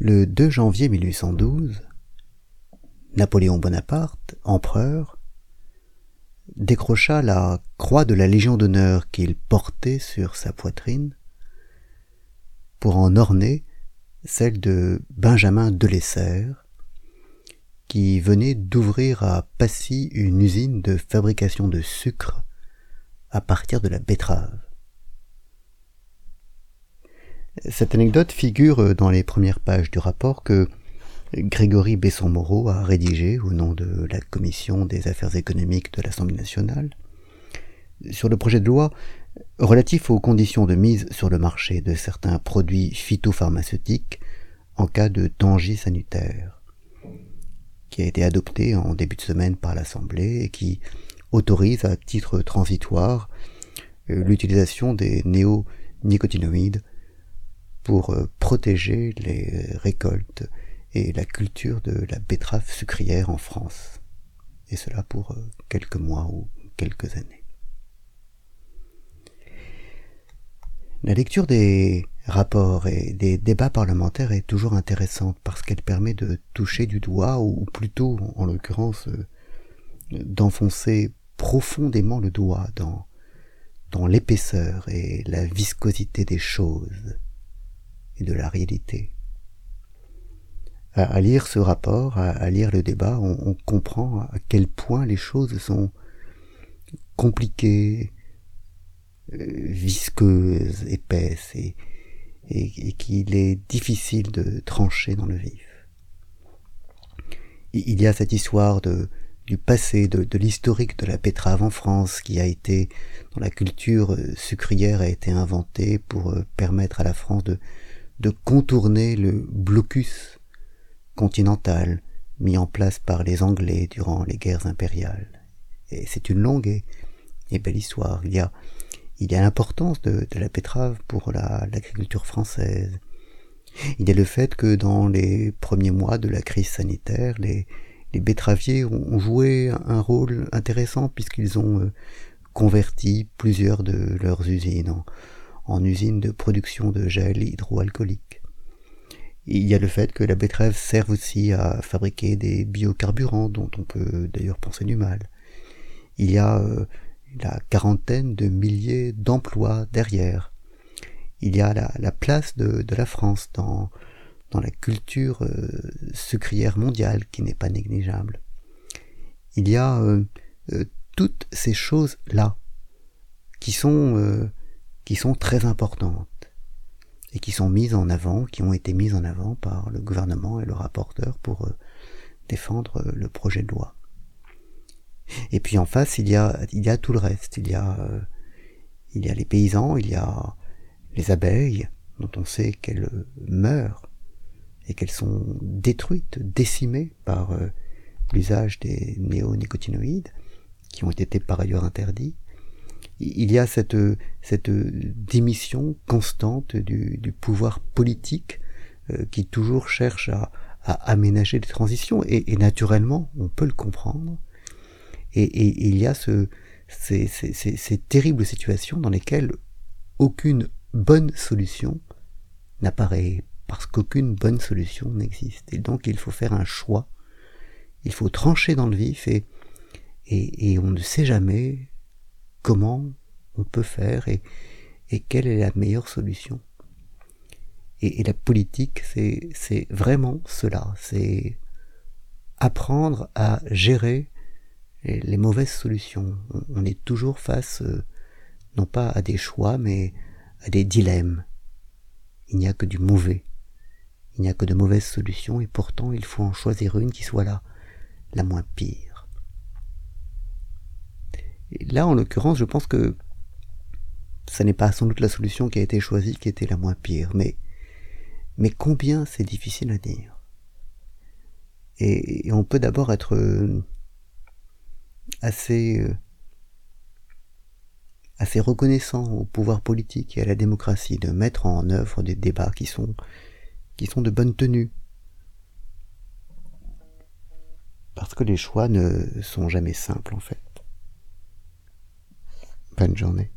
Le 2 janvier 1812, Napoléon Bonaparte, empereur, décrocha la croix de la Légion d'honneur qu'il portait sur sa poitrine pour en orner celle de Benjamin Delessert, qui venait d'ouvrir à Passy une usine de fabrication de sucre à partir de la betterave. Cette anecdote figure dans les premières pages du rapport que Grégory Besson-Moreau a rédigé au nom de la Commission des affaires économiques de l'Assemblée nationale sur le projet de loi relatif aux conditions de mise sur le marché de certains produits phytopharmaceutiques en cas de danger sanitaire, qui a été adopté en début de semaine par l'Assemblée et qui autorise à titre transitoire euh, l'utilisation des néonicotinoïdes pour euh, protéger les récoltes et la culture de la betterave sucrière en France, et cela pour euh, quelques mois ou quelques années. La lecture des rapports et des débats parlementaires est toujours intéressante parce qu'elle permet de toucher du doigt, ou plutôt en l'occurrence euh, d'enfoncer profondément le doigt dans l'épaisseur et la viscosité des choses et de la réalité à, lire ce rapport, à, lire le débat, on, comprend à quel point les choses sont compliquées, euh, visqueuses, épaisses, et, qu'il est difficile de trancher dans le vif. Il y a cette histoire du passé, de, l'historique de la betterave en France, qui a été, dont la culture sucrière a été inventée pour euh, permettre à la France de, de contourner le blocus continental mis en place par les Anglais durant les guerres impériales. Et c'est une longue et, belle histoire. Il y a, il y a l'importance de, la betterave pour l'agriculture française. Il y a le fait que dans les premiers mois de la crise sanitaire, les, les betteraviers ont, joué un rôle intéressant puisqu'ils ont euh, converti plusieurs de leurs usines en, en usines de production de gel hydroalcoolique. Il y a le fait que la betterave serve aussi à fabriquer des biocarburants dont on peut d'ailleurs penser du mal. Il y a euh, la quarantaine de milliers d'emplois derrière. Il y a la, place de, la France dans, dans la culture euh, sucrière mondiale qui n'est pas négligeable. Il y a euh, toutes ces choses-là qui sont, qui sont très importantes et qui sont mises en avant, qui ont été mises en avant par le gouvernement et le rapporteur pour euh, défendre euh, le projet de loi. Et puis en face, il y a, tout le reste. Il y a, euh, il y a les paysans, il y a les abeilles, dont on sait qu'elles meurent et qu'elles sont détruites, décimées par l'usage des néonicotinoïdes, qui ont été par ailleurs interdits il y a cette, cette démission constante du, pouvoir politique euh, qui toujours cherche à, aménager des transitions. Et, naturellement on peut le comprendre. Et, il y a ce, ces, ces, terribles situations dans lesquelles aucune bonne solution n'apparaît parce qu'aucune bonne solution n'existe. Et donc il faut faire un choix. Il faut trancher dans le vif et, et, et on ne sait jamais comment on peut faire et, quelle est la meilleure solution. Et, la politique, c'est vraiment cela, c'est apprendre à gérer les, mauvaises solutions. On, est toujours face, euh, non pas à des choix, mais à des dilemmes. Il n'y a que du mauvais. Il n'y a que de mauvaises solutions, et pourtant il faut en choisir une qui soit la moins pire là, en l'occurrence, je pense que ça n'est pas sans doute la solution qui a été choisie qui était la moins pire, mais, mais combien c'est difficile à dire? Et, on peut d'abord être euh, assez, euh, assez reconnaissant au pouvoir politique et à la démocratie de mettre en œuvre des débats qui sont, qui sont de bonne tenue. Parce que les choix ne sont jamais simples en fait. Bonne journée.